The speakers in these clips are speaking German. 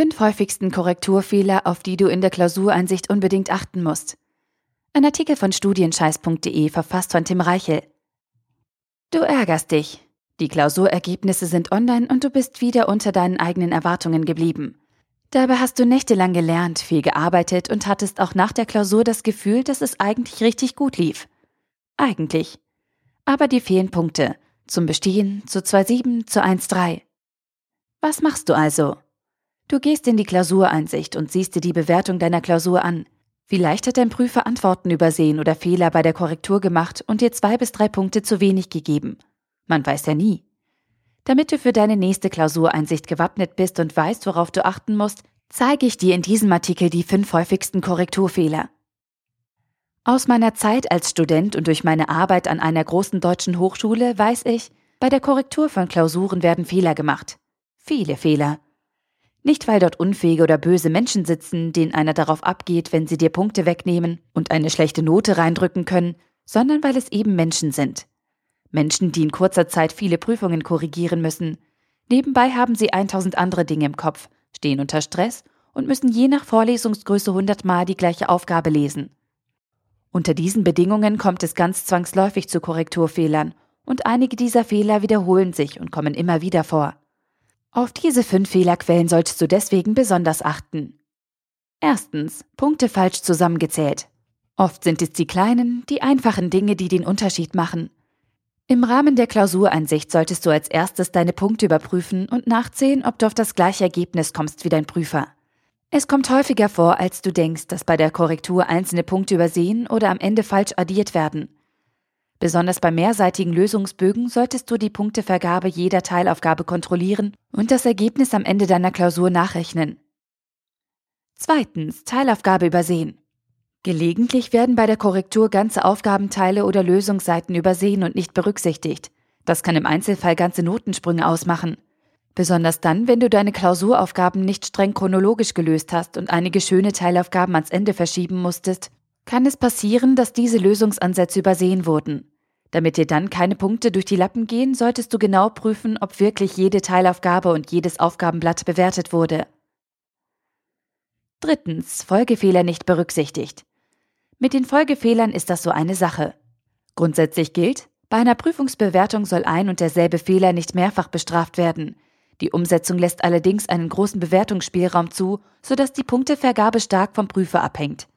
fünf häufigsten Korrekturfehler, auf die du in der Klausureinsicht unbedingt achten musst. Ein Artikel von studienscheiß.de verfasst von Tim Reichel. Du ärgerst dich. Die Klausurergebnisse sind online und du bist wieder unter deinen eigenen Erwartungen geblieben. Dabei hast du nächtelang gelernt, viel gearbeitet und hattest auch nach der Klausur das Gefühl, dass es eigentlich richtig gut lief. Eigentlich. Aber dir fehlen Punkte. Zum Bestehen, zu 2,7, zu 1,3. Was machst du also? Du gehst in die Klausureinsicht und siehst dir die Bewertung deiner Klausur an. Vielleicht hat dein Prüfer Antworten übersehen oder Fehler bei der Korrektur gemacht und dir zwei bis drei Punkte zu wenig gegeben. Man weiß ja nie. Damit du für deine nächste Klausureinsicht gewappnet bist und weißt, worauf du achten musst, zeige ich dir in diesem Artikel die fünf häufigsten Korrekturfehler. Aus meiner Zeit als Student und durch meine Arbeit an einer großen deutschen Hochschule weiß ich, bei der Korrektur von Klausuren werden Fehler gemacht. Viele Fehler. Nicht, weil dort unfähige oder böse Menschen sitzen, denen einer darauf abgeht, wenn sie dir Punkte wegnehmen und eine schlechte Note reindrücken können, sondern weil es eben Menschen sind. Menschen, die in kurzer Zeit viele Prüfungen korrigieren müssen. Nebenbei haben sie 1000 andere Dinge im Kopf, stehen unter Stress und müssen je nach Vorlesungsgröße 100 Mal die gleiche Aufgabe lesen. Unter diesen Bedingungen kommt es ganz zwangsläufig zu Korrekturfehlern und einige dieser Fehler wiederholen sich und kommen immer wieder vor. Auf diese fünf Fehlerquellen solltest du deswegen besonders achten. Erstens, Punkte falsch zusammengezählt. Oft sind es die kleinen, die einfachen Dinge, die den Unterschied machen. Im Rahmen der Klausureinsicht solltest du als erstes deine Punkte überprüfen und nachzählen, ob du auf das gleiche Ergebnis kommst wie dein Prüfer. Es kommt häufiger vor, als du denkst, dass bei der Korrektur einzelne Punkte übersehen oder am Ende falsch addiert werden. Besonders bei mehrseitigen Lösungsbögen solltest du die Punktevergabe jeder Teilaufgabe kontrollieren und das Ergebnis am Ende deiner Klausur nachrechnen. Zweitens, Teilaufgabe übersehen. Gelegentlich werden bei der Korrektur ganze Aufgabenteile oder Lösungsseiten übersehen und nicht berücksichtigt. Das kann im Einzelfall ganze Notensprünge ausmachen. Besonders dann, wenn du deine Klausuraufgaben nicht streng chronologisch gelöst hast und einige schöne Teilaufgaben ans Ende verschieben musstest, kann es passieren, dass diese Lösungsansätze übersehen wurden. Damit dir dann keine Punkte durch die Lappen gehen, solltest du genau prüfen, ob wirklich jede Teilaufgabe und jedes Aufgabenblatt bewertet wurde. Drittens, Folgefehler nicht berücksichtigt. Mit den Folgefehlern ist das so eine Sache. Grundsätzlich gilt, bei einer Prüfungsbewertung soll ein und derselbe Fehler nicht mehrfach bestraft werden. Die Umsetzung lässt allerdings einen großen Bewertungsspielraum zu, sodass die Punktevergabe stark vom Prüfer abhängt.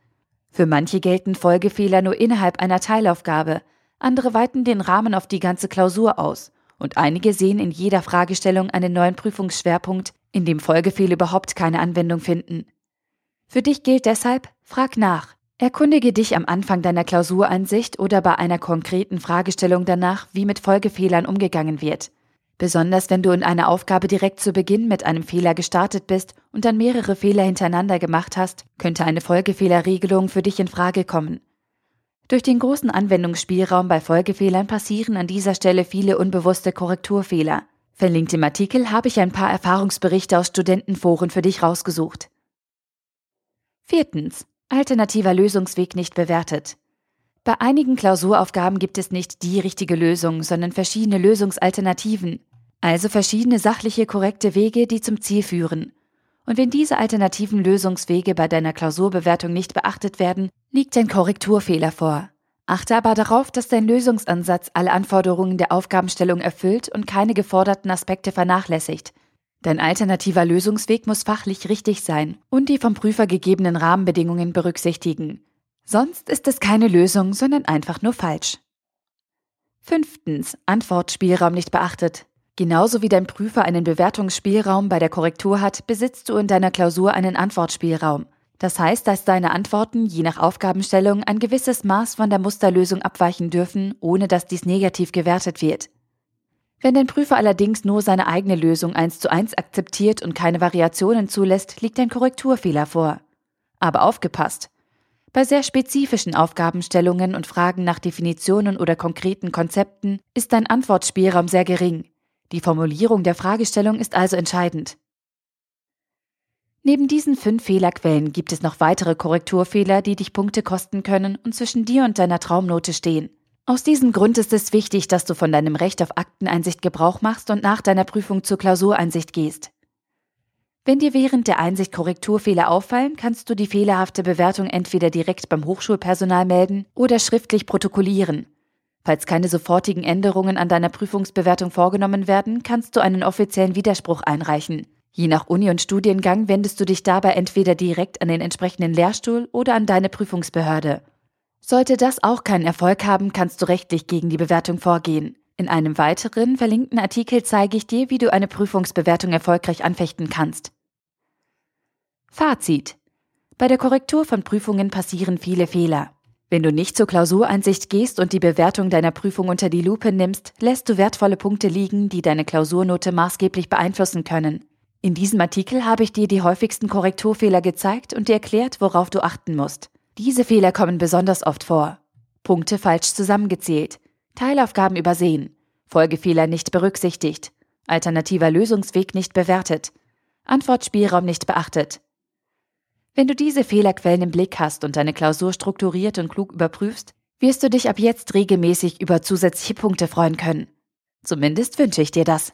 Für manche gelten Folgefehler nur innerhalb einer Teilaufgabe, andere weiten den Rahmen auf die ganze Klausur aus und einige sehen in jeder Fragestellung einen neuen Prüfungsschwerpunkt, in dem Folgefehler überhaupt keine Anwendung finden. Für dich gilt deshalb, frag nach. Erkundige dich am Anfang deiner Klausureinsicht oder bei einer konkreten Fragestellung danach, wie mit Folgefehlern umgegangen wird. Besonders wenn du in einer Aufgabe direkt zu Beginn mit einem Fehler gestartet bist und dann mehrere Fehler hintereinander gemacht hast, könnte eine Folgefehlerregelung für dich in Frage kommen. Durch den großen Anwendungsspielraum bei Folgefehlern passieren an dieser Stelle viele unbewusste Korrekturfehler. Verlinkt im Artikel habe ich ein paar Erfahrungsberichte aus Studentenforen für dich rausgesucht. Viertens. Alternativer Lösungsweg nicht bewertet. Bei einigen Klausuraufgaben gibt es nicht die richtige Lösung, sondern verschiedene Lösungsalternativen, also verschiedene sachliche korrekte Wege, die zum Ziel führen. Und wenn diese alternativen Lösungswege bei deiner Klausurbewertung nicht beachtet werden, liegt ein Korrekturfehler vor. Achte aber darauf, dass dein Lösungsansatz alle Anforderungen der Aufgabenstellung erfüllt und keine geforderten Aspekte vernachlässigt. Dein alternativer Lösungsweg muss fachlich richtig sein und die vom Prüfer gegebenen Rahmenbedingungen berücksichtigen. Sonst ist es keine Lösung, sondern einfach nur falsch. Fünftens. Antwortspielraum nicht beachtet. Genauso wie dein Prüfer einen Bewertungsspielraum bei der Korrektur hat, besitzt du in deiner Klausur einen Antwortspielraum. Das heißt, dass deine Antworten je nach Aufgabenstellung ein gewisses Maß von der Musterlösung abweichen dürfen, ohne dass dies negativ gewertet wird. Wenn dein Prüfer allerdings nur seine eigene Lösung eins zu eins akzeptiert und keine Variationen zulässt, liegt ein Korrekturfehler vor. Aber aufgepasst! Bei sehr spezifischen Aufgabenstellungen und Fragen nach Definitionen oder konkreten Konzepten ist dein Antwortspielraum sehr gering. Die Formulierung der Fragestellung ist also entscheidend. Neben diesen fünf Fehlerquellen gibt es noch weitere Korrekturfehler, die dich Punkte kosten können und zwischen dir und deiner Traumnote stehen. Aus diesem Grund ist es wichtig, dass du von deinem Recht auf Akteneinsicht Gebrauch machst und nach deiner Prüfung zur Klausureinsicht gehst. Wenn dir während der Einsicht Korrekturfehler auffallen, kannst du die fehlerhafte Bewertung entweder direkt beim Hochschulpersonal melden oder schriftlich protokollieren. Falls keine sofortigen Änderungen an deiner Prüfungsbewertung vorgenommen werden, kannst du einen offiziellen Widerspruch einreichen. Je nach Uni und Studiengang wendest du dich dabei entweder direkt an den entsprechenden Lehrstuhl oder an deine Prüfungsbehörde. Sollte das auch keinen Erfolg haben, kannst du rechtlich gegen die Bewertung vorgehen. In einem weiteren verlinkten Artikel zeige ich dir, wie du eine Prüfungsbewertung erfolgreich anfechten kannst. Fazit. Bei der Korrektur von Prüfungen passieren viele Fehler. Wenn du nicht zur Klausureinsicht gehst und die Bewertung deiner Prüfung unter die Lupe nimmst, lässt du wertvolle Punkte liegen, die deine Klausurnote maßgeblich beeinflussen können. In diesem Artikel habe ich dir die häufigsten Korrekturfehler gezeigt und dir erklärt, worauf du achten musst. Diese Fehler kommen besonders oft vor. Punkte falsch zusammengezählt, Teilaufgaben übersehen, Folgefehler nicht berücksichtigt, alternativer Lösungsweg nicht bewertet, Antwortspielraum nicht beachtet. Wenn du diese Fehlerquellen im Blick hast und deine Klausur strukturiert und klug überprüfst, wirst du dich ab jetzt regelmäßig über zusätzliche Punkte freuen können. Zumindest wünsche ich dir das.